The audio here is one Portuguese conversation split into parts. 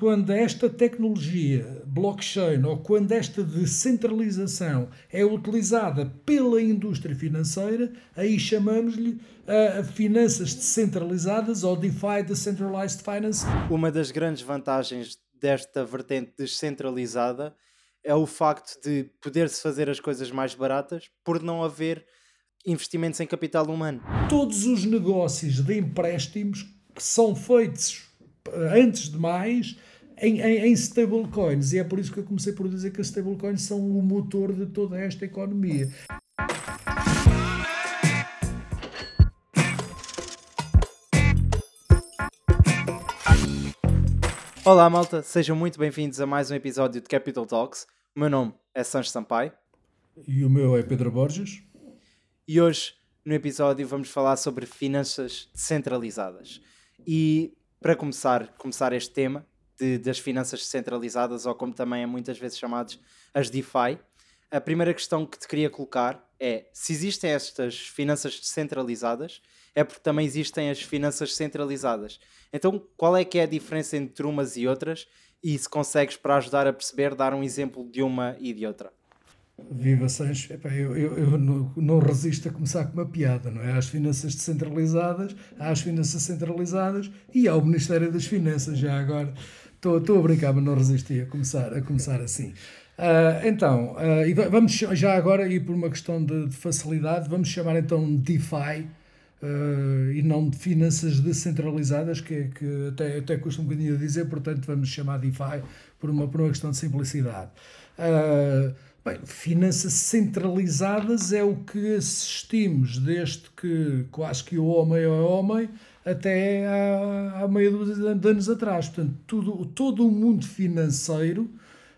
quando esta tecnologia blockchain ou quando esta descentralização é utilizada pela indústria financeira, aí chamamos-lhe uh, finanças descentralizadas ou DeFi, Decentralized Finance. Uma das grandes vantagens desta vertente descentralizada é o facto de poder-se fazer as coisas mais baratas por não haver investimentos em capital humano. Todos os negócios de empréstimos que são feitos antes de mais em, em, em stablecoins. E é por isso que eu comecei por dizer que as stablecoins são o motor de toda esta economia. Olá malta, sejam muito bem-vindos a mais um episódio de Capital Talks. O meu nome é Sancho Sampaio. E o meu é Pedro Borges. E hoje, no episódio, vamos falar sobre finanças descentralizadas. E para começar, começar este tema, de, das finanças descentralizadas, ou como também é muitas vezes chamados as DeFi. A primeira questão que te queria colocar é: se existem estas finanças descentralizadas, é porque também existem as finanças centralizadas. Então, qual é que é a diferença entre umas e outras? E se consegues, para ajudar a perceber, dar um exemplo de uma e de outra? Viva Sancho, Epá, eu, eu, eu não, não, resisto a começar com uma piada, não é? Há as finanças descentralizadas, há as finanças centralizadas e há o Ministério das Finanças já agora. Estou a brincar, mas não resisti a começar, a começar assim. Uh, então, uh, vamos já agora, e por uma questão de, de facilidade, vamos chamar então DeFi uh, e não de finanças descentralizadas, que, que até, até custa um bocadinho a dizer, portanto vamos chamar DeFi por uma, por uma questão de simplicidade. bem, finanças centralizadas é o que assistimos desde que quase que o homem é homem até há, há meia dúzia de anos atrás. Portanto, tudo, todo o mundo financeiro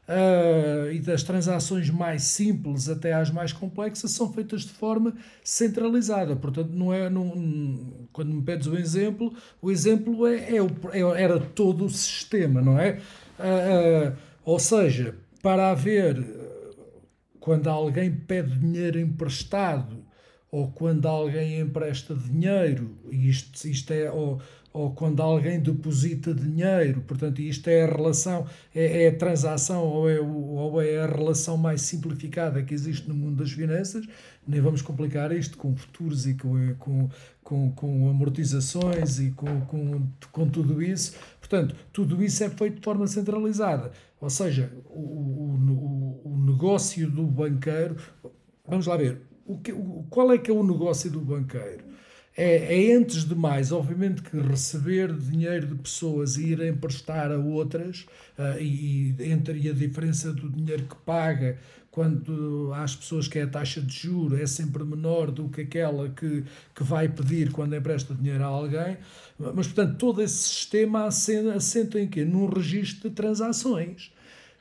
uh, e das transações mais simples até às mais complexas são feitas de forma centralizada. Portanto, não é, não, quando me pedes o um exemplo, o exemplo é, é, é, era todo o sistema, não é? Uh, uh, ou seja, para haver, quando alguém pede dinheiro emprestado ou quando alguém empresta dinheiro, isto, isto é, ou, ou quando alguém deposita dinheiro, portanto, isto é a relação, é, é a transação ou é, ou é a relação mais simplificada que existe no mundo das finanças, nem vamos complicar isto com futuros e com, com, com, com amortizações e com, com, com tudo isso. Portanto, tudo isso é feito de forma centralizada. Ou seja, o, o, o, o negócio do banqueiro. Vamos lá ver o que, o, qual é que é o negócio do banqueiro? É, é, antes de mais, obviamente, que receber dinheiro de pessoas e ir emprestar a outras, uh, e, e entre a diferença do dinheiro que paga quando às pessoas que é a taxa de juro é sempre menor do que aquela que, que vai pedir quando empresta dinheiro a alguém. Mas, portanto, todo esse sistema assenta, assenta em quê? Num registro de transações.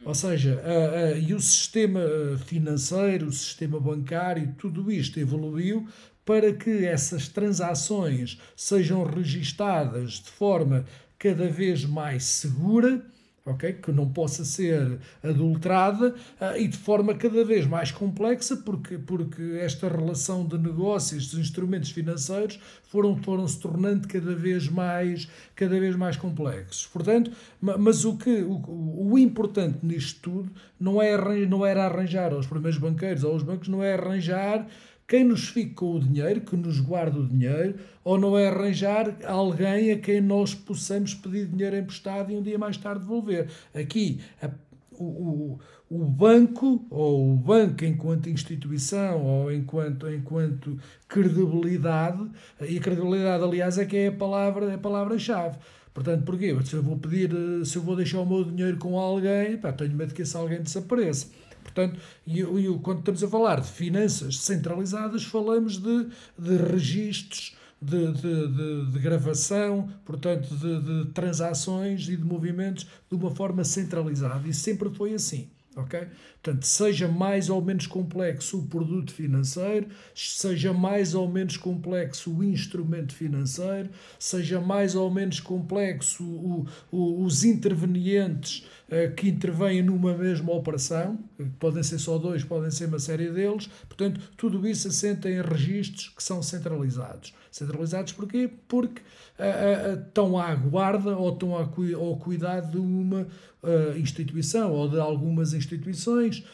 Ou seja, uh, uh, e o sistema financeiro, o sistema bancário, tudo isto evoluiu para que essas transações sejam registadas de forma cada vez mais segura ok? Que não possa ser adulterada uh, e de forma cada vez mais complexa, porque, porque esta relação de negócios, dos instrumentos financeiros, foram, foram se tornando cada vez mais, cada vez mais complexos. Portanto, mas o, que, o, o importante nisto tudo não, é, não era arranjar aos primeiros banqueiros ou aos bancos, não é arranjar quem nos fica com o dinheiro, que nos guarda o dinheiro, ou não é arranjar alguém a quem nós possamos pedir dinheiro emprestado e um dia mais tarde devolver. Aqui, a, o, o, banco, ou o banco enquanto instituição, ou enquanto, enquanto credibilidade, e a credibilidade, aliás, é que é a palavra-chave. É a palavra -chave. Portanto, porquê? Se eu vou pedir, se eu vou deixar o meu dinheiro com alguém, pá, tenho medo que esse alguém desapareça. Portanto, e, e quando estamos a falar de finanças centralizadas, falamos de, de registros, de, de, de, de gravação, portanto, de, de transações e de movimentos de uma forma centralizada. E sempre foi assim. Ok? Portanto, seja mais ou menos complexo o produto financeiro, seja mais ou menos complexo o instrumento financeiro, seja mais ou menos complexo o, o, os intervenientes que intervêm numa mesma operação, podem ser só dois, podem ser uma série deles, portanto, tudo isso assenta em registros que são centralizados. Centralizados porquê? Porque uh, uh, estão à guarda ou estão ao cuidado de uma uh, instituição ou de algumas instituições,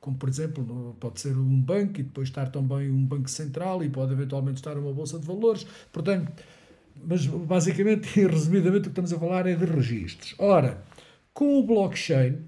como por exemplo, pode ser um banco e depois estar também um banco central e pode eventualmente estar uma bolsa de valores. Portanto, mas basicamente e resumidamente o que estamos a falar é de registros. Ora, com o blockchain,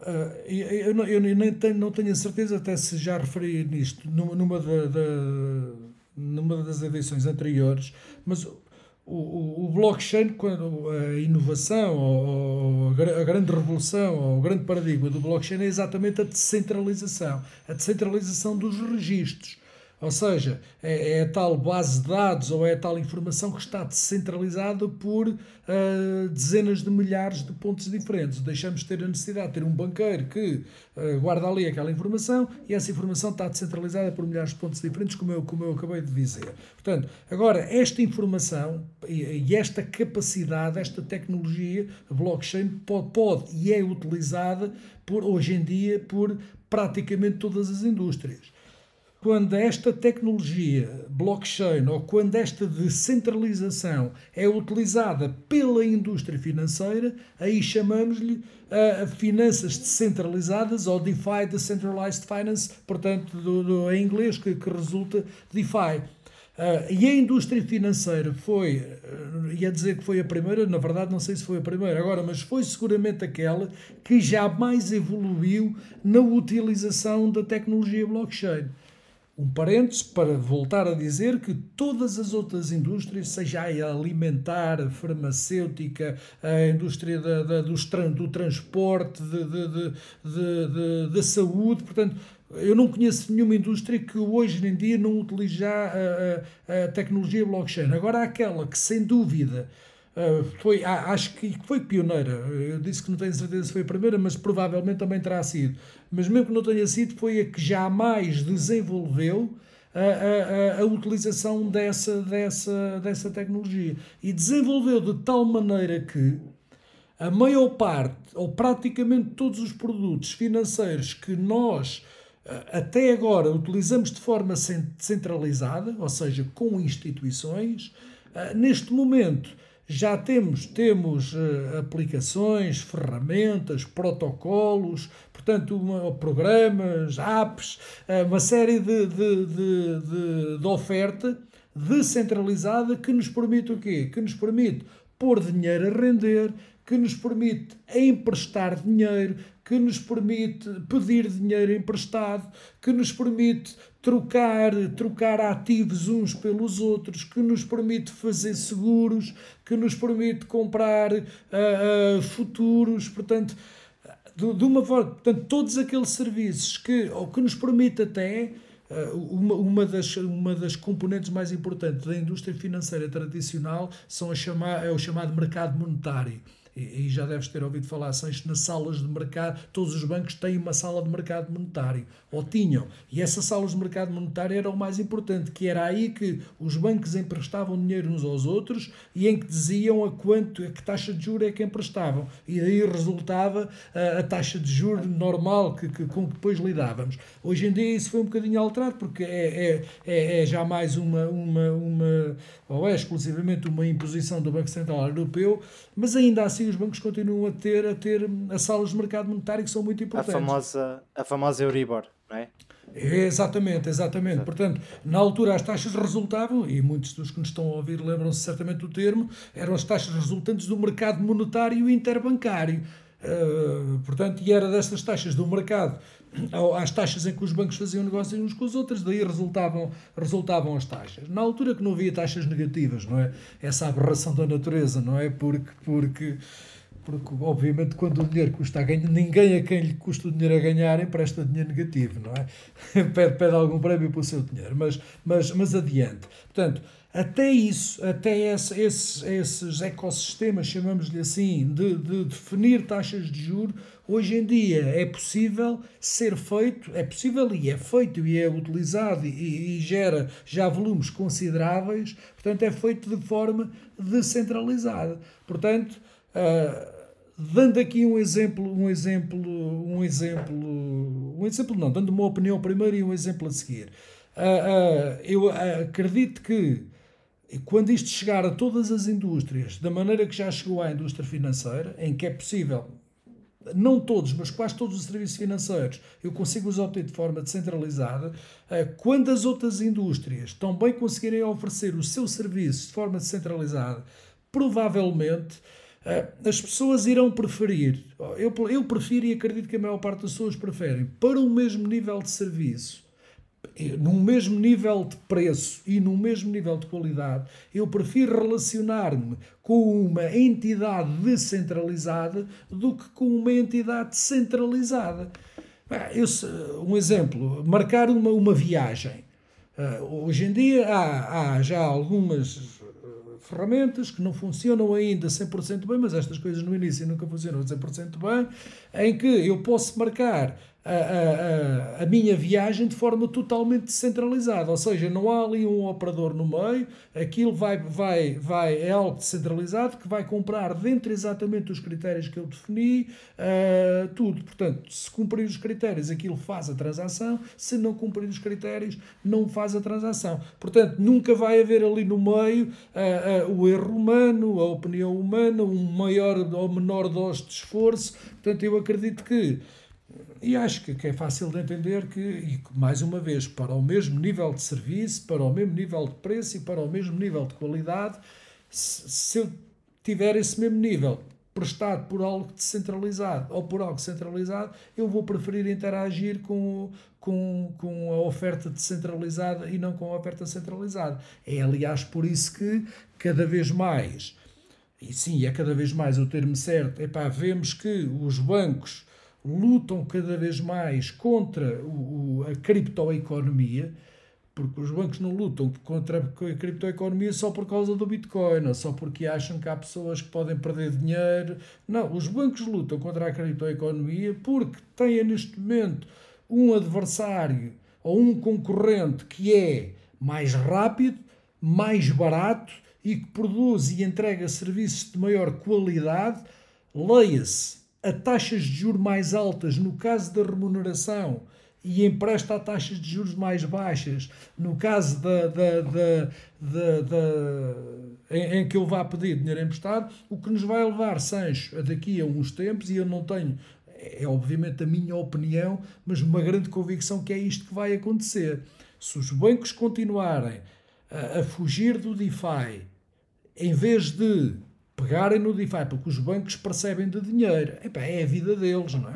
Uh, eu, eu nem tenho, não tenho a certeza até se já referi nisto numa, da, da, numa das edições anteriores, mas o, o, o blockchain, quando a inovação, ou a grande revolução, ou o grande paradigma do blockchain é exatamente a descentralização, a descentralização dos registros. Ou seja, é, é, a tal base de dados ou é a tal informação que está descentralizada por uh, dezenas de milhares de pontos diferentes. Deixamos de ter a necessidade de ter um banqueiro que uh, guarda ali aquela informação e essa informação está descentralizada por milhares de pontos diferentes, como eu, como eu acabei de dizer. Portanto, agora, esta informação e, e esta capacidade, esta tecnologia, a blockchain, pode, pode e é utilizada por, hoje em dia por praticamente todas as indústrias quando esta tecnologia blockchain ou quando esta descentralização é utilizada pela indústria financeira, aí chamamos-lhe uh, finanças descentralizadas ou DeFi, Decentralized Finance, portanto, do, do, em inglês, que, que resulta DeFi. Uh, e a indústria financeira foi, uh, ia dizer que foi a primeira, na verdade não sei se foi a primeira agora, mas foi seguramente aquela que jamais evoluiu na utilização da tecnologia blockchain um parênteses para voltar a dizer que todas as outras indústrias, seja a alimentar, a farmacêutica, a indústria da, da, do, do transporte, da saúde, portanto, eu não conheço nenhuma indústria que hoje em dia não utilize já a, a, a tecnologia blockchain. Agora, aquela que, sem dúvida, Uh, foi, acho que foi pioneira. Eu disse que não tenho certeza se foi a primeira, mas provavelmente também terá sido. Mas mesmo que não tenha sido, foi a que jamais desenvolveu a, a, a, utilização dessa, dessa, dessa tecnologia. E desenvolveu de tal maneira que a maior parte, ou praticamente todos os produtos financeiros que nós até agora utilizamos de forma centralizada, ou seja, com instituições, neste momento já temos, temos uh, aplicações, ferramentas, protocolos, portanto, uma, programas, apps, uh, uma série de, de, de, de, de oferta descentralizada que nos permite o quê? Que nos permite pôr dinheiro a render, que nos permite emprestar dinheiro, que nos permite pedir dinheiro emprestado, que nos permite trocar, trocar ativos uns pelos outros, que nos permite fazer seguros, que nos permite comprar uh, uh, futuros, portanto, de, uma forma, portanto, todos aqueles serviços que, ou que nos permite até uh, uma, uma, das, uma das componentes mais importantes da indústria financeira tradicional são a chamar, é o chamado mercado monetário e, já deves ter ouvido falar, Sancho, nas salas de mercado, todos os bancos têm uma sala de mercado monetário, ou tinham, e essas salas de mercado monetário eram o mais importante, que era aí que os bancos emprestavam dinheiro uns aos outros e em que diziam a quanto, a que taxa de juros é que emprestavam, e aí resultava a, a taxa de juros normal que, que, com que depois lidávamos. Hoje em dia isso foi um bocadinho alterado, porque é, é, é, é já mais uma, uma, uma, ou é exclusivamente uma imposição do Banco Central Europeu, mas ainda assim os bancos continuam a ter, a ter as salas de mercado monetário que são muito importantes. A famosa, a famosa Euribor, não é? exatamente, exatamente. Exato. Portanto, na altura as taxas resultavam, e muitos dos que nos estão a ouvir lembram-se certamente do termo, eram as taxas resultantes do mercado monetário interbancário. Uh, portanto, e era destas taxas do mercado às taxas em que os bancos faziam negócios uns com os outros, daí resultavam, resultavam as taxas. Na altura que não havia taxas negativas, não é? Essa aberração da natureza, não é? Porque, porque, porque obviamente, quando o dinheiro custa a ganhar, ninguém a quem lhe custa o dinheiro a ganhar empresta dinheiro negativo, não é? pede, pede algum prémio para o seu dinheiro, mas, mas, mas adiante. Portanto, até isso, até esse, esses, esses ecossistemas, chamamos-lhe assim, de, de, definir taxas de juros, hoje em dia é possível ser feito, é possível e é feito e é utilizado e, e gera já volumes consideráveis, portanto é feito de forma descentralizada. Portanto, uh, dando aqui um exemplo, um exemplo, um exemplo, um exemplo não, dando uma opinião primeiro e um exemplo a seguir. Uh, uh, eu acredito que quando isto chegar a todas as indústrias, da maneira que já chegou à indústria financeira, em que é possível, não todos, mas quase todos os serviços financeiros, eu consigo os obter de forma descentralizada, eh, quando as outras indústrias também conseguirem oferecer o seu serviço de forma descentralizada, provavelmente eh, as pessoas irão preferir, eu, eu prefiro e acredito que a maior parte das pessoas preferem, para o mesmo nível de serviço, num mesmo nível de preço e num mesmo nível de qualidade, eu prefiro relacionar-me com uma entidade descentralizada do que com uma entidade centralizada. Eu, um exemplo, marcar uma, uma viagem. Uh, hoje em dia há, há já algumas ferramentas que não funcionam ainda 100% bem, mas estas coisas no início nunca funcionam 100% bem, em que eu posso marcar a, a, a, minha viagem de forma totalmente descentralizada, ou seja, não há ali um operador no meio, aquilo vai, vai, vai, é algo descentralizado que vai comprar dentro exatamente dos critérios que eu defini, uh, tudo. Portanto, se cumprir os critérios, aquilo faz a transação, se não cumprir os critérios, não faz a transação. Portanto, nunca vai haver ali no meio uh, uh, o erro humano, a opinião humana, um maior ou menor dose de esforço. Portanto, eu acredito que e acho que, que é fácil de entender que, e mais uma vez, para o mesmo nível de serviço, para o mesmo nível de preço e para o mesmo nível de qualidade, se, se eu tiver esse mesmo nível prestado por algo descentralizado ou por algo centralizado, eu vou preferir interagir com, com, com a oferta descentralizada e não com a oferta centralizada. É, aliás, por isso que cada vez mais, e sim, é cada vez mais o termo certo, epá, vemos que os bancos lutam cada vez mais contra o, o, a criptoeconomia, porque os bancos não lutam contra a criptoeconomia só por causa do Bitcoin, ou só porque acham que há pessoas que podem perder dinheiro. Não, os bancos lutam contra a criptoeconomia porque têm neste momento um adversário ou um concorrente que é mais rápido, mais barato e que produz e entrega serviços de maior qualidade. Leia-se a taxas de juros mais altas no caso da remuneração e empresta a taxas de juros mais baixas no caso da, da, da, da, em, em, que ele vá pedir dinheiro emprestado, o que nos vai levar, Sancho, daqui a uns tempos, e eu não tenho, é obviamente a minha opinião, mas uma grande convicção que é isto que vai acontecer. Se os bancos continuarem a, a fugir do DeFi, em vez de pegarem no DeFi, porque os bancos percebem de dinheiro. Epá, é a vida deles, não é?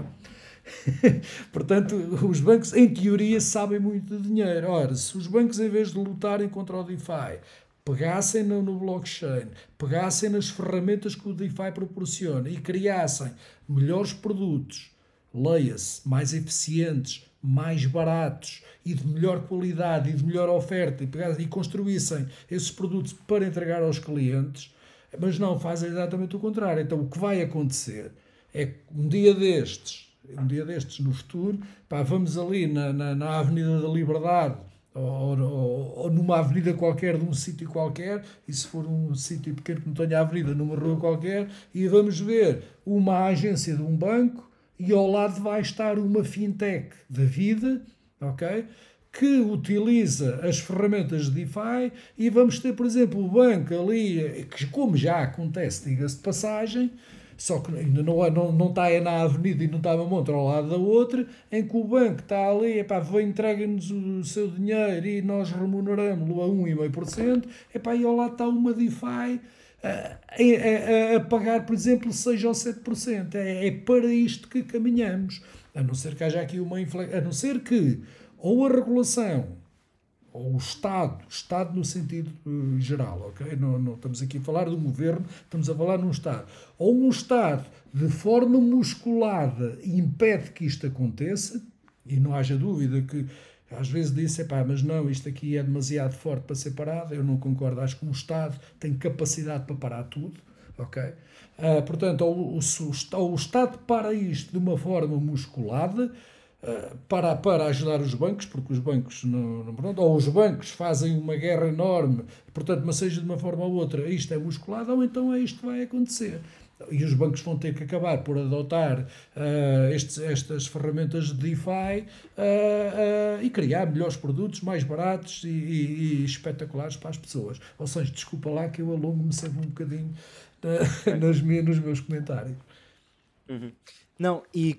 Portanto, os bancos, em teoria, sabem muito de dinheiro. Ora, se os bancos, em vez de lutarem contra o DeFi, pegassem no, no blockchain, pegassem nas ferramentas que o DeFi proporciona e criassem melhores produtos, leia-se, mais eficientes, mais baratos e de melhor qualidade e de melhor oferta e, pegassem, e construíssem esses produtos para entregar aos clientes, mas não, fazem exatamente o contrário. Então o que vai acontecer é que um dia destes, um dia destes no futuro, pá, vamos ali na, na, na Avenida da Liberdade ou, ou, ou, numa avenida qualquer, de um sítio qualquer, e se for um sítio pequeno que não tenha avenida, numa rua qualquer, e vamos ver uma agência de um banco e ao lado vai estar uma fintech da vida, ok? Que utiliza as ferramentas de DeFi e vamos ter, por exemplo, o banco ali, que como já acontece, diga-se de passagem, só que ainda não, não, não está na avenida e não está uma montra ao lado da outra, em que o banco está ali, epá, entrega-nos o seu dinheiro e nós remuneramos-lo a 1,5%, epá, e ao lado está uma DeFi a, a, a, pagar, por exemplo, 6 ou 7%. É, é para isto que caminhamos. A não ser que haja aqui uma inflexão, a não ser que ou a regulação, ou o Estado, Estado no sentido uh, geral, ok? Não, não estamos aqui a falar de um governo, estamos a falar num Estado. Ou um Estado, de forma musculada, impede que isto aconteça, e não haja dúvida que Às vezes disse, pá, mas não, isto aqui é demasiado forte para ser parado, eu não concordo, acho que um Estado tem capacidade para parar tudo, ok? Uh, portanto, ou, o, o Estado para isto de uma forma musculada, para, para ajudar os bancos, porque os bancos não, não pronto, ou os bancos fazem uma guerra enorme, portanto, mas seja de uma forma ou outra, isto é musculado, ou então é isto que vai acontecer e os bancos vão ter que acabar por adotar uh, estes, estas ferramentas de DeFi uh, uh, e criar melhores produtos, mais baratos e, e, e, espetaculares para as pessoas. Ou seja, desculpa lá que eu alongo-me sempre um bocadinho nas nos meus comentários. Uhum. Não, e,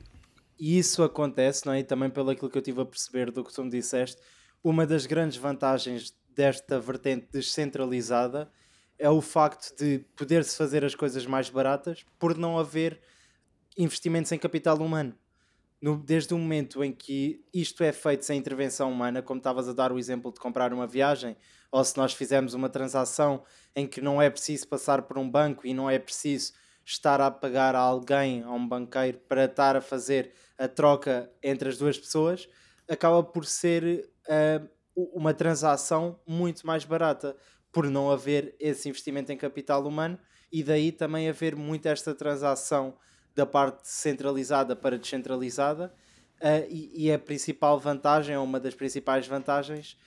isso acontece, não é? E também pelo aquilo que eu tive a perceber do que tu me disseste, uma das grandes vantagens desta vertente descentralizada é o facto de poder-se fazer as coisas mais baratas por não haver investimentos em capital humano. No, desde o momento em que isto é feito sem intervenção humana, como estavas a dar o exemplo de comprar uma viagem, ou se nós fizermos uma transação em que não é preciso passar por um banco e não é preciso estar a pagar a alguém, a um banqueiro, para estar a fazer a troca entre as duas pessoas, acaba por ser uh, uma transação muito mais barata por não haver esse investimento em capital humano e daí também haver muito esta transação da parte centralizada para descentralizada uh, e, e, a principal vantagem, ou uma das principais vantagens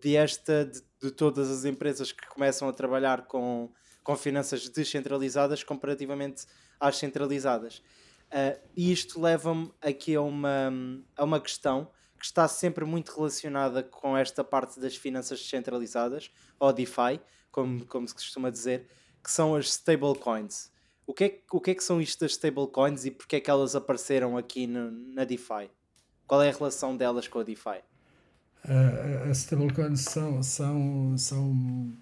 de esta, de, de, todas as empresas que começam a trabalhar com, com finanças descentralizadas comparativamente às centralizadas. Uh, e isto leva-me aqui a uma, a uma questão que está sempre muito relacionada com esta parte das finanças descentralizadas, ou DeFi, como, como se costuma dizer, que são as stablecoins. O que, é, o que é que são isto das stablecoins e porque é que elas apareceram aqui no, na DeFi? Qual é a relação delas com a DeFi? Uh, as stablecoins são, são, são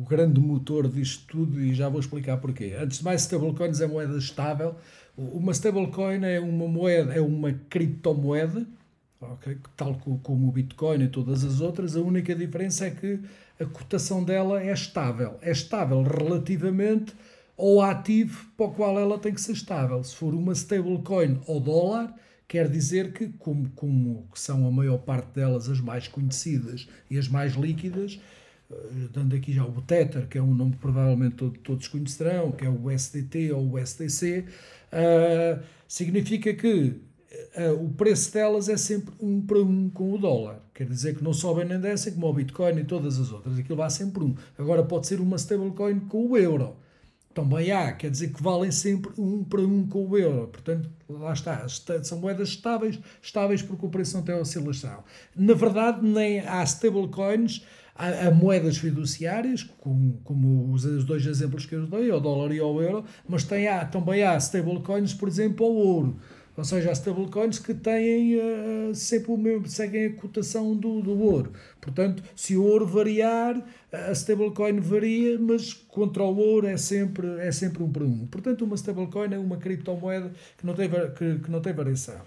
o, grande motor disto tudo e já vou explicar porquê. Antes de mais, stablecoins é moeda estável. Uma stablecoin é uma moeda, é uma criptomoeda okay? tal como o Bitcoin e todas as outras, a única diferença é que a cotação dela é estável. É estável relativamente ao ativo para o qual ela tem que ser estável. Se for uma stablecoin ou dólar, quer dizer que, como, como são a maior parte delas as mais conhecidas e as mais líquidas, dando aqui já o Tether, que é um nome que provavelmente todos conhecerão, que é o SDT ou o SDC, uh, eh, significa que uh, o preço delas é sempre um para um com o dólar. Quer dizer que não sobem nem descem como o Bitcoin e todas as outras. Aquilo vai sempre um. Agora pode ser uma stablecoin com o euro. Também há, quer dizer que valem sempre um para um com o euro. Portanto, lá está, são moedas estáveis, estáveis porque o preço não tem oscilação. Na verdade, nem há stablecoins, há, moedas fiduciárias, como, como os, os, dois exemplos que eu dei, o dólar e o euro, mas tem, há, também há stablecoins, por exemplo, ao ouro. Ou seja, há stablecoins que têm uh, sempre o mesmo, seguem a cotação do, do ouro. Portanto, se o ouro variar, a stablecoin varia, mas contra o ouro é sempre, é sempre um para um. Portanto, uma stablecoin é uma criptomoeda que não tem, que, que não tem variação.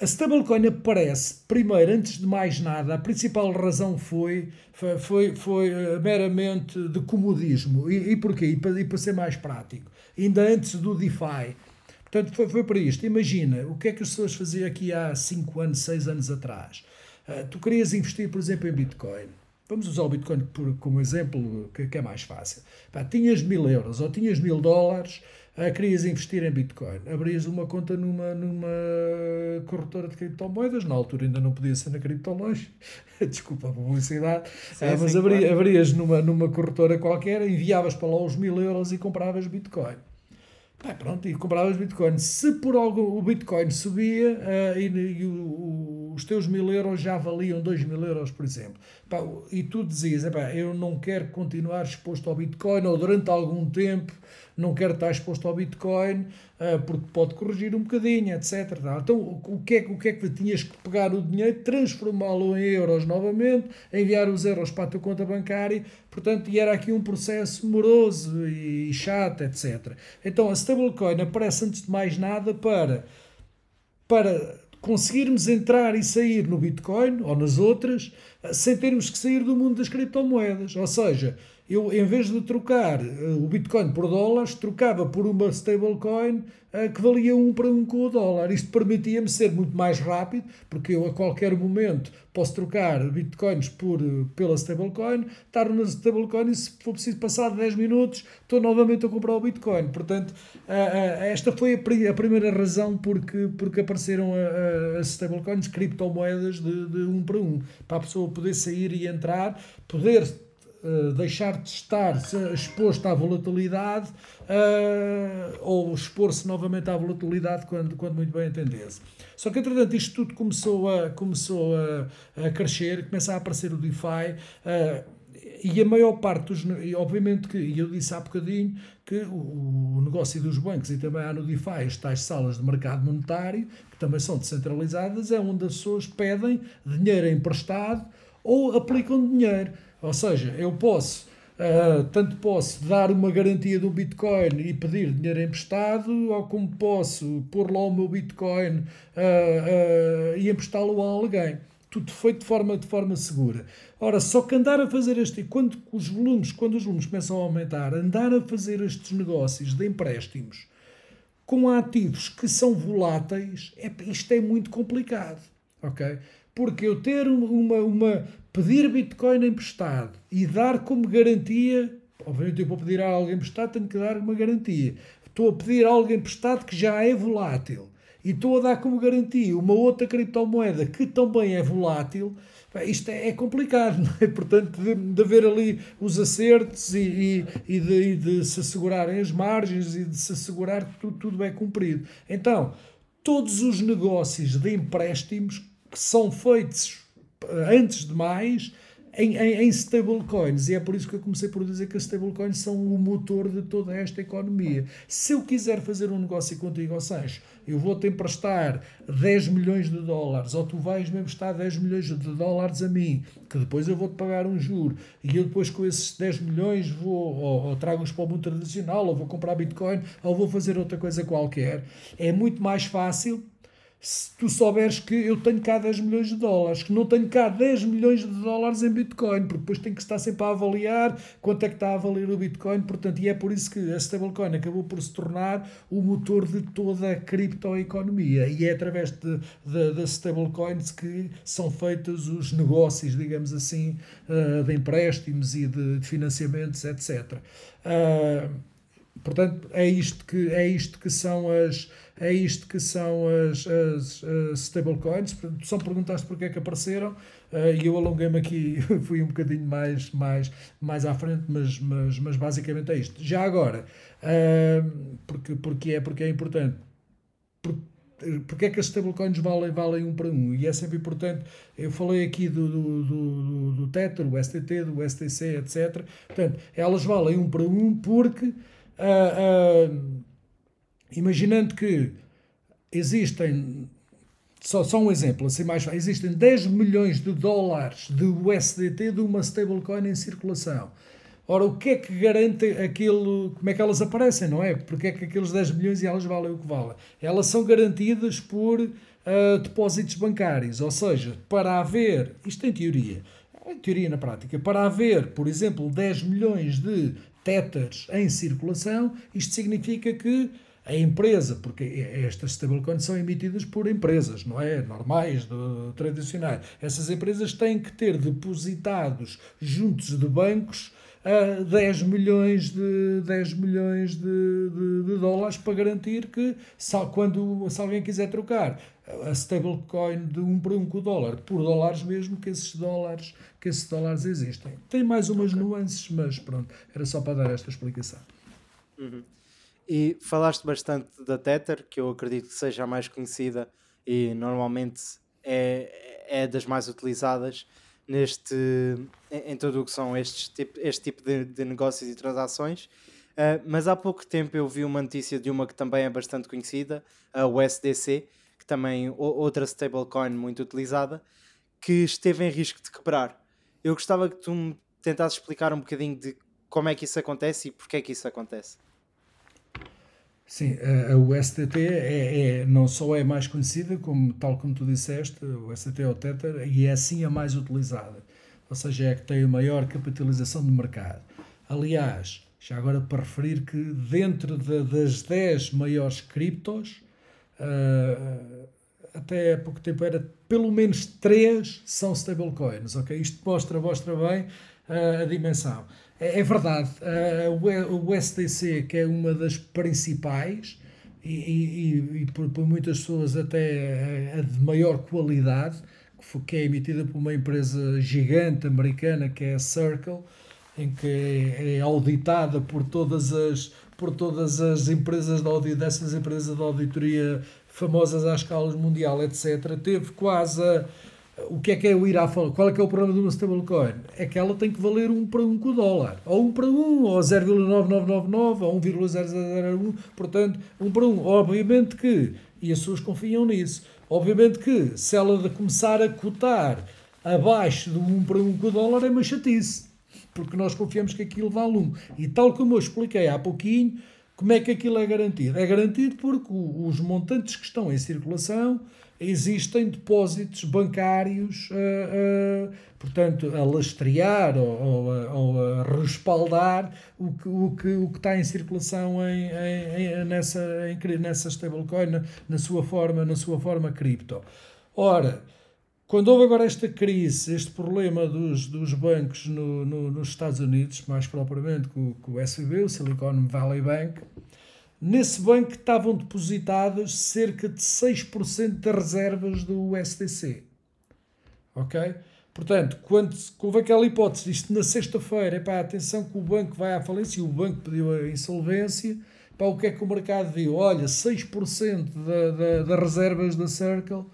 A stablecoin aparece, primeiro, antes de mais nada, a principal razão foi, foi, foi, foi uh, meramente de comodismo. E, e porquê? E para, e para ser mais prático. Ainda antes do DeFi Portanto, foi, foi para isto. Imagina, o que é que as pessoas faziam aqui há 5 anos, 6 anos atrás? Uh, tu querias investir, por exemplo, em Bitcoin. Vamos usar o Bitcoin por, como exemplo, que, que é mais fácil. Pá, tinhas mil euros ou tinhas mil dólares, uh, querias investir em Bitcoin. Abrias uma conta numa, numa corretora de criptomoedas, na altura ainda não podia ser na Criptolonge, desculpa a publicidade, sim, uh, mas sim, abri, claro. abrias numa, numa corretora qualquer, enviavas para lá os mil euros e compravas Bitcoin. Pá, pronto, e compravas Bitcoin. Se por algo o Bitcoin subia uh, e, e o, o, os teus mil euros já valiam dois mil euros, por exemplo, pá, e tu dizias, eu não quero continuar exposto ao Bitcoin ou durante algum tempo não quero estar exposto ao Bitcoin uh, porque pode corrigir um bocadinho, etc. Então, o que, é, o que é que tinhas que pegar o dinheiro, transformá-lo em euros novamente, enviar os euros para a tua conta bancária, portanto, e era aqui um processo moroso e chato, etc. Então, a stablecoin aparece antes de mais nada para, para conseguirmos entrar e sair no Bitcoin ou nas outras sem termos que sair do mundo das criptomoedas. Ou seja, eu, em vez de trocar uh, o Bitcoin por dólares, trocava por uma stablecoin uh, que valia um para um com o dólar. Isto permitia-me ser muito mais rápido, porque eu a qualquer momento posso trocar Bitcoins por, uh, pela stablecoin, estar na stablecoin e se for preciso passar 10 minutos, estou novamente a comprar o Bitcoin. Portanto, esta foi a, a, primeira razão porque, porque apareceram as stablecoins, criptomoedas de, de um para um, para a pessoa poder sair e entrar, poder uh, deixar de estar exposto à volatilidade uh, ou expor-se novamente à volatilidade quando, quando muito bem entendesse. Só que, entretanto, isto tudo começou a, começou a, a crescer, começa a aparecer o DeFi. Uh, e a maior parte dos. E obviamente que, e eu disse há bocadinho, que o, o negócio dos bancos e também há no DeFi as tais salas de mercado monetário, que também são descentralizadas, é onde as pessoas pedem dinheiro emprestado ou aplicam dinheiro. Ou seja, eu posso, uh, tanto posso dar uma garantia do Bitcoin e pedir dinheiro emprestado, ou como posso pôr lá o meu Bitcoin uh, uh, e emprestá-lo a alguém. Tudo feito de forma, de forma segura. Ora, só que andar a fazer este, quando os volumes, quando os volumes começam a aumentar, andar a fazer estes negócios de empréstimos com ativos que são voláteis, é, isto é muito complicado. Ok? Porque eu ter uma, uma pedir Bitcoin emprestado e dar como garantia, obviamente eu vou pedir a alguém emprestado, tenho que dar uma garantia. Estou a pedir a alguém emprestado que já é volátil e estou a dar como garantia uma outra criptomoeda que também é volátil, isto é, é complicado, não é? Portanto, de, de haver ali os acertos e, e, e, de, e, de, se assegurarem as margens e de se assegurar que tudo, tudo é cumprido. Então, todos os negócios de empréstimos que são feitos antes de mais, em, em, em, stablecoins. E é por isso que eu comecei por dizer que as stablecoins são o motor de toda esta economia. Se eu quiser fazer um negócio contigo, ou seja, eu vou-te emprestar 10 milhões de dólares, ou tu vais me emprestar 10 milhões de dólares a mim, que depois eu vou-te pagar um juro, e eu depois com esses 10 milhões vou, ou, ou trago-os para o mundo tradicional, ou vou comprar Bitcoin, ou vou fazer outra coisa qualquer, é muito mais fácil se tu souberes que eu tenho cá 10 milhões de dólares, que não tenho cá 10 milhões de dólares em Bitcoin, porque depois tenho que estar sempre a avaliar quanto é que está a valer o Bitcoin, portanto, e é por isso que a stablecoin acabou por se tornar o motor de toda a criptoeconomia, e é através de, de, stablecoins que são feitos os negócios, digamos assim, uh, de empréstimos e de, financiamentos, etc. Ah, portanto, é isto que, é isto que são as é isto que são as, as, as stablecoins. Só me perguntaste porque é que apareceram uh, e eu alonguei-me aqui, fui um bocadinho mais, mais, mais à frente, mas, mas, mas basicamente é isto. Já agora, uh, porque, porque, é, porque é importante, porque, porque é que as stablecoins valem, valem um para um? E é sempre importante. Eu falei aqui do, do, do, do Tether, do STT, do STC, etc. Portanto, elas valem um para um porque. Uh, uh, imaginando que existem, só, só um exemplo, assim mais existem 10 milhões de dólares de USDT de uma stablecoin em circulação. Ora, o que é que garante aquilo, como é que elas aparecem, não é? Porque é que aqueles 10 milhões e elas valem o que valem? Elas são garantidas por uh, depósitos bancários, ou seja, para haver, isto em teoria, em teoria na prática, para haver, por exemplo, 10 milhões de teters em circulação, isto significa que a empresa, porque estas stablecoins são emitidas por empresas, não é? Normais, do, tradicionais. Essas empresas têm que ter depositados juntos de bancos uh, 10 milhões de, 10 milhões de, de, de dólares para garantir que se, quando, se alguém quiser trocar a stablecoin de um para um com o dólar por dólares mesmo que esses dólares que esses dólares existem. Tem mais umas okay. nuances, mas pronto, era só para dar esta explicação. Uhum. E falaste bastante da Tether, que eu acredito que seja a mais conhecida e normalmente é, é das mais utilizadas neste, em, em tudo o que são estes, tipo, este tipo de, de negócios e transações. Uh, mas há pouco tempo eu vi uma notícia de uma que também é bastante conhecida, a USDC, que também outra stablecoin muito utilizada, que esteve em risco de quebrar. Eu gostava que tu me tentasses explicar um bocadinho de como é que isso acontece e porque é que isso acontece. Sim, a, USDT é, é, não só é mais conhecida, como, tal como tu disseste, o STT é o Tether, e é assim a mais utilizada. Ou seja, é a que tem a maior capitalização de mercado. Aliás, já agora para referir que dentro de, das 10 maiores criptos, uh, até há pouco tempo era pelo menos 3 são stablecoins, ok? Isto mostra, mostra bem uh, a dimensão. É, é verdade, uh, o SDC, que é uma das principais, e, e, e por, muitas pessoas até a de maior qualidade, que é emitida por uma empresa gigante americana que é a Circle, em que é, é auditada por todas as por todas as empresas de auditoria, dessas empresas de auditoria famosas à escala mundial, etc. Teve quase a, o que é que é o IRA falar? Qual é que é o problema de uma stablecoin? É que ela tem que valer 1 para 1 com o dólar. Ou 1 para 1, ou 0,9999, ou 1,0001. Portanto, 1 para 1. Obviamente que, e as pessoas confiam nisso, obviamente que se ela começar a cotar abaixo do 1 para 1 com o dólar é uma chatice. Porque nós confiamos que aquilo vale 1. E tal como eu expliquei há pouquinho, como é que aquilo é garantido? É garantido porque os montantes que estão em circulação existem depósitos bancários, uh, uh, portanto, a lastrear ou, ou, a, ou, a, respaldar o que, o que, o que está em circulação em, em, em nessa, em, nessa stablecoin, na, na, sua forma, na sua forma cripto. Ora, quando houve agora esta crise, este problema dos, dos bancos no, no, nos Estados Unidos, mais propriamente com, com o SVB, o Silicon Valley Bank, Nesse banco estavam depositadas cerca de 6% das reservas do USDC. Ok? Portanto, quando houve aquela hipótese, isto na sexta-feira, para atenção que o banco vai à falência e o banco pediu a insolvência, para o que é que o mercado viu? Olha, 6% das da, da reservas da Circle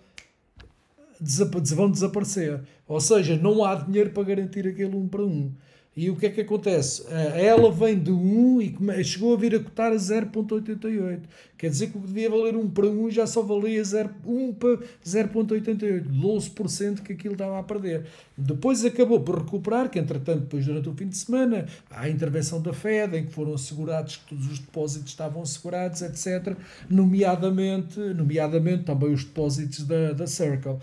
vão desaparecer. Ou seja, não há dinheiro para garantir aquele 1 para 1. E o que é que acontece? Ela vem de 1 e chegou a vir a cotar a 0.88. Quer dizer que o que devia valer 1 para 1 já só valia 0, 1 para 0.88. 12% que aquilo estava a perder. Depois acabou por recuperar, que entretanto, depois durante o fim de semana, há a intervenção da Fed, em que foram assegurados que todos os depósitos estavam assegurados, etc. Nomeadamente, nomeadamente também os depósitos da, da Circle.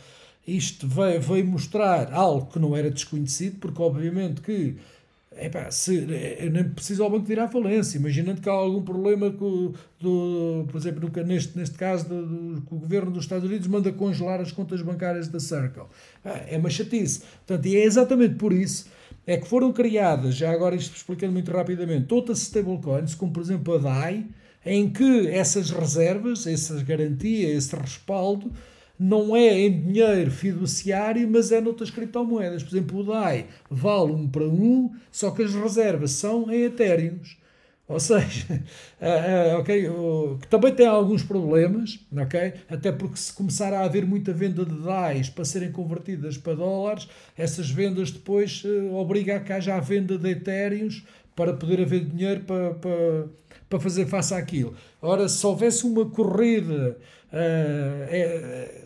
Isto veio, veio mostrar algo que não era desconhecido, porque obviamente que Epá, se, é, nem precisa ao banco virar falência. Imaginando que há algum problema com, do, por exemplo, neste, neste caso, do, do, que o governo dos Estados Unidos manda congelar as contas bancárias da Circle. É uma chatice. Portanto, e é exatamente por isso é que foram criadas, já agora isto explicando muito rapidamente, outras stablecoins, como por exemplo a DAI, em que essas reservas, essa garantia, esse respaldo, não é em dinheiro fiduciário, mas é noutras criptomoedas. Por exemplo, o DAI vale um para um, só que as reservas são em Ethereum. Ou seja, uh, uh, okay, que também tem alguns problemas, okay? até porque se começar a haver muita venda de DAIs para serem convertidas para dólares, essas vendas depois obrigam a que haja a venda de Ethereum para poder haver dinheiro para, para, para fazer face àquilo. Ora, se houvesse uma corrida Uh, é,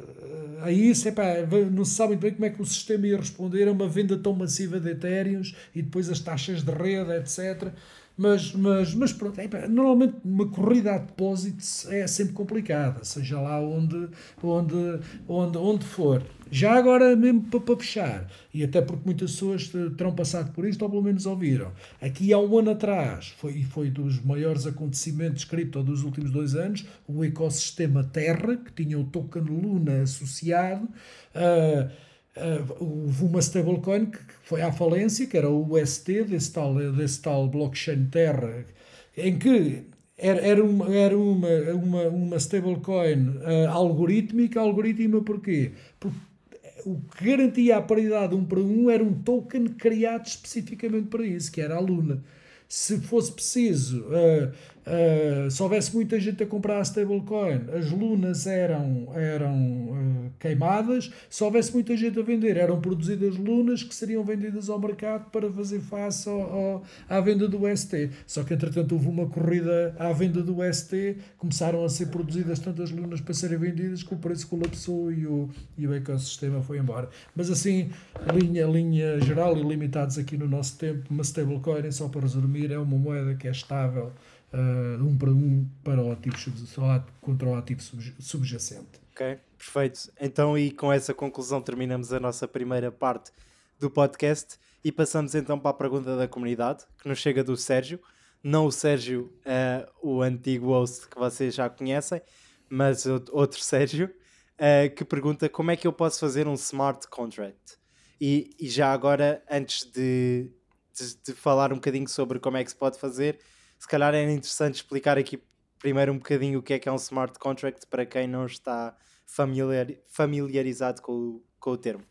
a isso, epá, não se sabe muito bem como é que o sistema ia responder a uma venda tão massiva de Ethereum e depois as taxas de rede, etc. Mas, mas, mas pronto, epá, normalmente uma corrida a depósitos é sempre complicada, seja lá onde, onde, onde, onde for. Já agora, mesmo para, fechar, e até porque muitas pessoas terão passado por isto, ou pelo menos ouviram, aqui há um ano atrás, foi, foi dos maiores acontecimentos cripto dos últimos dois anos, o ecossistema Terra, que tinha o token Luna associado, uh, houve uma stablecoin que foi à falência, que era o UST, desse tal, desse tal blockchain Terra, em que era, era, uma, era uma, uma, uma stablecoin uh, algorítmica. Algorítmica porquê? Porque o que garantia a paridade um para um era um token criado especificamente para isso, que era a Luna. Se fosse preciso uh, Uh, se houvesse muita gente a comprar a stablecoin, as lunas eram, eram uh, queimadas. Se houvesse muita gente a vender, eram produzidas lunas que seriam vendidas ao mercado para fazer face ao, ao, à venda do ST. Só que, entretanto, houve uma corrida à venda do ST, começaram a ser produzidas tantas lunas para serem vendidas que o preço colapsou e o, e o ecossistema foi embora. Mas, assim, linha, linha geral e limitados aqui no nosso tempo, uma stablecoin, só para resumir, é uma moeda que é estável uh, um para um para o ativo contra o ativo subjacente. Ok, perfeito. Então, e com essa conclusão terminamos a nossa primeira parte do podcast. E passamos então para a pergunta da comunidade, que nos chega do Sérgio. Não o Sérgio, uh, o antigo host que vocês já conhecem, mas outro Sérgio, uh, que pergunta como é que eu posso fazer um smart contract. E, e já agora, antes de, de, de, falar um bocadinho sobre como é que se pode fazer, se calhar era interessante explicar aqui primeiro um bocadinho o que é que é um smart contract para quem não está familiar, familiarizado com o, com o termo.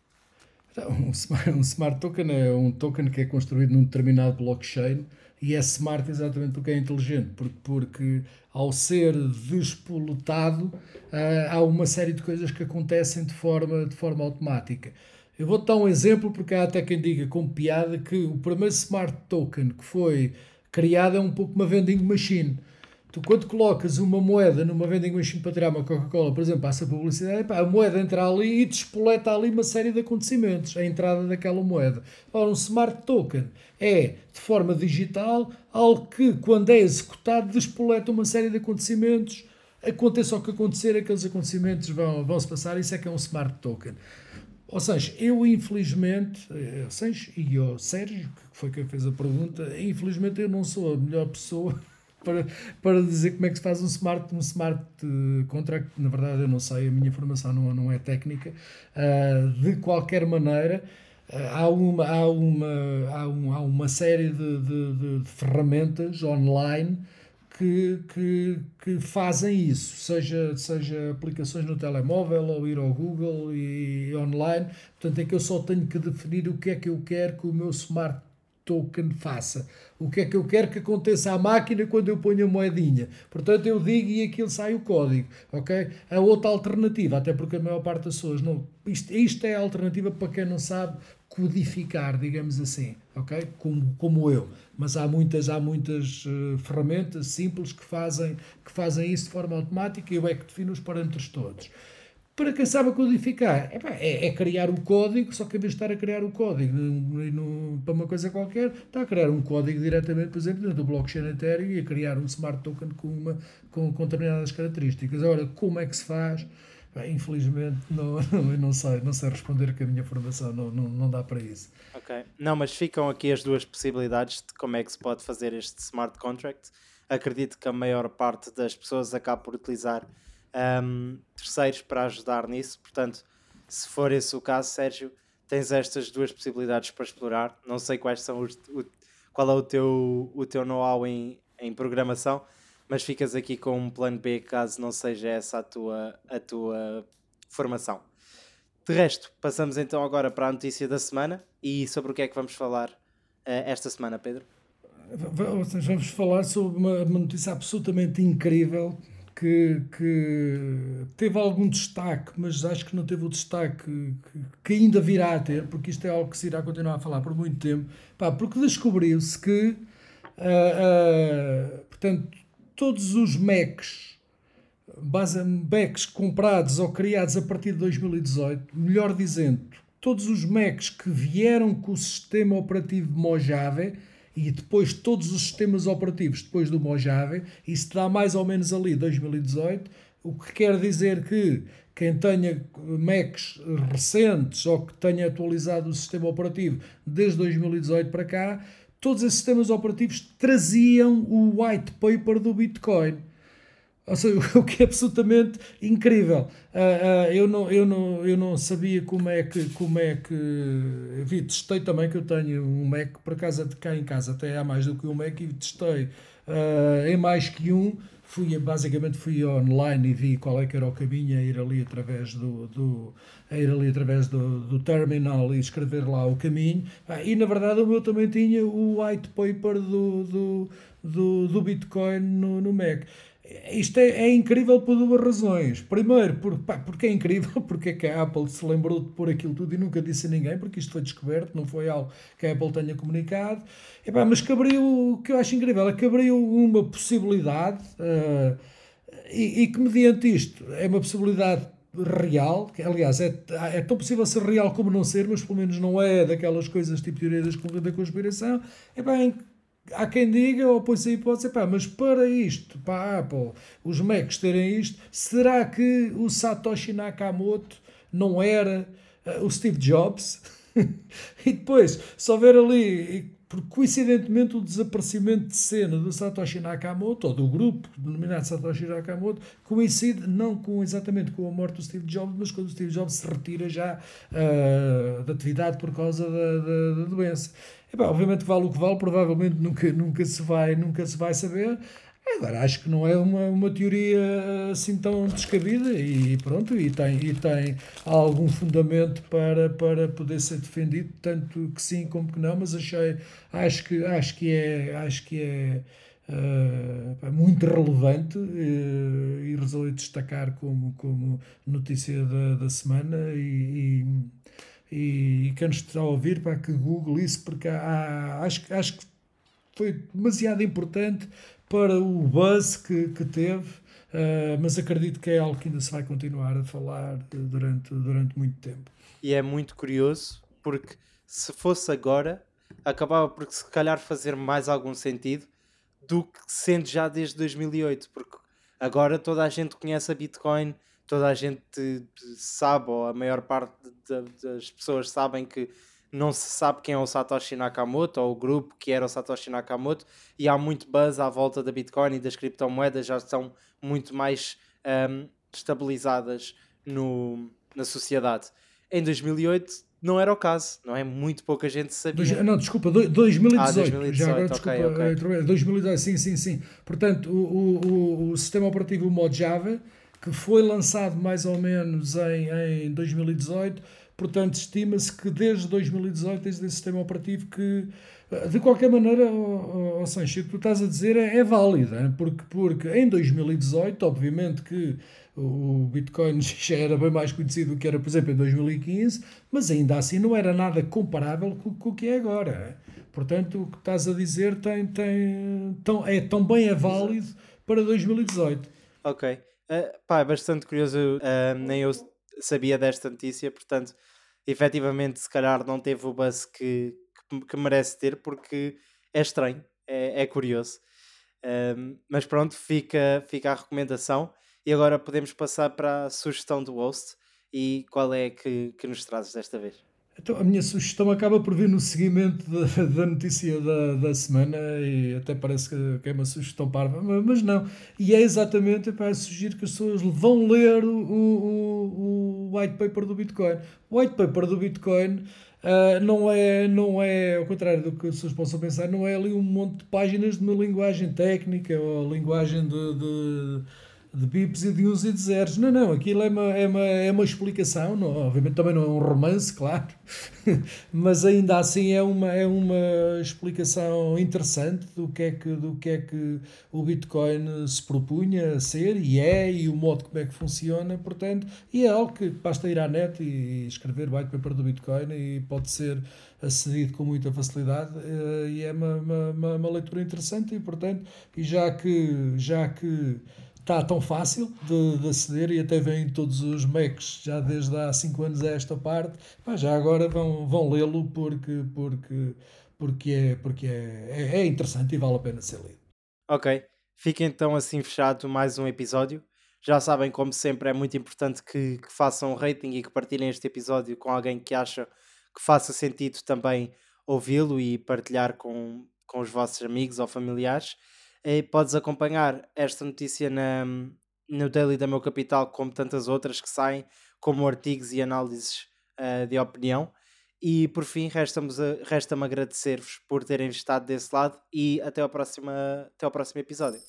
Então, um smart, um smart token é um token que é construído num determinado blockchain e é smart exatamente porque é inteligente, porque, porque ao ser despolutado uh, há uma série de coisas que acontecem de forma, de forma automática. Eu vou-te dar um exemplo, porque há até quem diga com piada que o primeiro smart token que foi criado é um pouco uma vending machine. Tu, quando colocas uma moeda numa vending machine para tirar uma Coca-Cola, por exemplo, passa publicidade, a moeda entra ali e despoleta ali uma série de acontecimentos, a entrada daquela moeda. Ora, um smart token é, de forma digital, algo que, quando é executado, despoleta uma série de acontecimentos. Aconteça o que acontecer, aqueles acontecimentos vão, vão se passar, isso é que é um smart token. Ou seja, eu infelizmente, eh, Sancho e o Sérgio, que foi quem fez a pergunta, infelizmente eu não sou a melhor pessoa para, para dizer como é que se faz um smart, um smart eh, contract. Na verdade, eu não sei, a minha formação não, não é técnica. Uh, de qualquer maneira, uh, há, uma, há, uma, há, um, há uma série de, de, de ferramentas online que, que, que fazem isso, seja, seja aplicações no telemóvel ou ir ao Google e, online. Portanto, é que eu só tenho que definir o que é que eu quero que o meu smart token faça. O que é que eu quero que aconteça à máquina quando eu ponho a moedinha. Portanto, eu digo e aquilo sai o código. ok? A outra alternativa, até porque a maior parte das pessoas não. Isto, isto é a alternativa para quem não sabe codificar, digamos assim, ok? Como, como eu. Mas há muitas, há muitas uh, ferramentas simples que fazem, que fazem isso de forma automática e eu é que defino os parâmetros todos. Para quem sabe codificar, é, é, criar o código, só que em vez de estar a criar o código para uma coisa qualquer, está a criar um código diretamente, por exemplo, dentro do blockchain Ethereum e a criar um smart token com, uma, com, com determinadas características. Agora, como é que se faz? Infelizmente, não, eu não sei, não sei responder que a minha formação não, não, não dá para isso. Ok. Não, mas ficam aqui as duas possibilidades de como é que se pode fazer este smart contract. Acredito que a maior parte das pessoas acaba por utilizar um, terceiros para ajudar nisso. Portanto, se for esse o caso, Sérgio, tens estas duas possibilidades para explorar. Não sei quais são os, o, qual é o teu, o teu know-how em, em programação, mas ficas aqui com um plano B caso não seja essa a tua, a tua formação. De resto, passamos então agora para a notícia da semana e sobre o que é que vamos falar uh, esta semana, Pedro. Vamos falar sobre uma, uma notícia absolutamente incrível que, que teve algum destaque, mas acho que não teve o destaque que, que, ainda virá a ter, porque isto é algo que se irá continuar a falar por muito tempo, pá, porque descobriu-se que, uh, uh, portanto, todos os Macs, Macs comprados ou criados a partir de 2018, melhor dizendo, todos os Macs que vieram com o sistema operativo Mojave, e depois todos os sistemas operativos depois do Mojave, isso dá mais ou menos ali 2018, o que quer dizer que quem tenha Macs recentes ou que tenha atualizado o sistema operativo desde 2018 para cá, todos esses sistemas operativos traziam o white paper do Bitcoin. Seja, o que é absolutamente incrível. Uh, uh, eu, não, eu, não, eu não sabia como é que. Como é que vi, testei também que eu tenho um Mac para casa de cá em casa, até há mais do que um Mac, e testei uh, em mais que um. Fui, basicamente fui online e vi qual é que era o caminho a ir ali através do, do ir ali através do, do terminal e escrever lá o caminho. e na verdade o meu também tinha o white paper do, do, do, do Bitcoin no, no Mac. Isto é, é, incrível por duas razões. Primeiro, por, pá, porque é incrível, porque é que a Apple se lembrou de pôr aquilo tudo e nunca disse a ninguém, porque isto foi descoberto, não foi algo que a Apple tenha comunicado. E, pá, mas que abriu, o que eu acho incrível, é que abriu uma possibilidade uh, e, e, que mediante isto é uma possibilidade real, que aliás é, é tão possível ser real como não ser, mas pelo menos não é daquelas coisas tipo teoria da conspiração, é bem há quem diga, ou põe-se a hipótese, pá, mas para isto, para a Apple, os Macs terem isto, será que o Satoshi Nakamoto não era uh, o Steve Jobs? e depois, se houver ali, porque coincidentemente o desaparecimento de cena do Satoshi Nakamoto, ou do grupo denominado Satoshi Nakamoto, coincide não com exatamente com a morte do Steve Jobs, mas quando o Steve Jobs se retira já uh, da atividade por causa da, da, da doença. Bem, obviamente vale o que vale, provavelmente nunca, nunca, se, vai, nunca se vai saber. Agora, acho que não é uma, uma teoria assim tão descabida e pronto, e tem, e tem algum fundamento para, para poder ser defendido, tanto que sim como que não, mas achei, acho que, acho que é, acho que é uh, muito relevante uh, e resolvi destacar como, como notícia da, da semana e, e, e quem nos está a ouvir para que Google isso, porque há, acho, acho que foi demasiado importante para o buzz que, que teve, uh, mas acredito que é algo que ainda se vai continuar a falar durante, durante muito tempo. E é muito curioso, porque se fosse agora, acabava por se calhar fazer mais algum sentido do que sendo já desde 2008, porque agora toda a gente conhece a Bitcoin, toda a gente sabe, ou a maior parte das pessoas sabem que não se sabe quem é o Satoshi Nakamoto ou o grupo que era o Satoshi Nakamoto e há muito buzz à volta da Bitcoin e das criptomoedas já estão muito mais um, estabilizadas no, na sociedade. Em 2008 não era o caso, não é? Muito pouca gente sabia. Não, desculpa, 2018. Ah, 2018 já agora, desculpa, okay, okay. 2018, sim, sim, sim. Portanto, o, o, o sistema operativo Mod Java, que foi lançado mais ou menos em, em 2018 Portanto, estima-se que desde 2018, desde esse sistema operativo, que eh, de qualquer maneira, oh, oh, Sancho, o que tu estás a dizer é, é válida, porque, porque em 2018, obviamente que o Bitcoin já era bem mais conhecido do que era, por exemplo, em 2015, mas ainda assim não era nada comparável com, com o que é agora. Portanto, o que estás a dizer tem, tem, tão, é tão bem é válido para 2018. Ok. Uh, pá, é bastante curioso, uh, nem eu sabia desta notícia, portanto, efetivamente, se calhar não teve o buzz que, que, que merece ter, porque é estranho, é, é curioso. Um, mas pronto, fica, fica a recomendação. E agora podemos passar para a sugestão do host. E qual é que, que nos trazes desta vez? Então, a minha sugestão acaba por vir no seguimento da, da notícia da, da semana e até parece que, é uma sugestão parva, mas não. E é exatamente para sugerir que as pessoas vão ler o, o, o white paper do Bitcoin. O white paper do Bitcoin uh, não, é, não é, ao contrário do que as pessoas possam pensar, não é ali um monte de páginas de uma linguagem técnica ou linguagem de, de de bips e de uns e de zeros. Não, não, aquilo é uma, é uma, é uma explicação, não, obviamente também não é um romance, claro, mas ainda assim é uma, é uma explicação interessante do que, é que, do que é que o Bitcoin se propunha a ser e é, e o modo como é que funciona, portanto, e é algo que basta ir à net e escrever white paper do Bitcoin e pode ser acedido com muita facilidade eh, e é uma, uma, uma leitura interessante e, portanto, e já que, já que está tão fácil de, de, aceder e até vem todos os Macs já desde há 5 anos a esta parte. Pá, já agora vão, vão lê-lo porque, porque, porque, é, porque é, é, é interessante e vale a pena ser lido. Ok, fica então assim fechado mais um episódio. Já sabem, como sempre, é muito importante que, que façam um rating e que partilhem este episódio com alguém que acha que faça sentido também ouvi-lo e partilhar com, com os vossos amigos ou familiares. E podes acompanhar esta notícia na, no Daily da Meu Capital, como tantas outras que saem, como artigos e análises uh, de opinião. E por fim, resta-me resta agradecer-vos por terem estado desse lado e até ao próximo, até ao próximo episódio.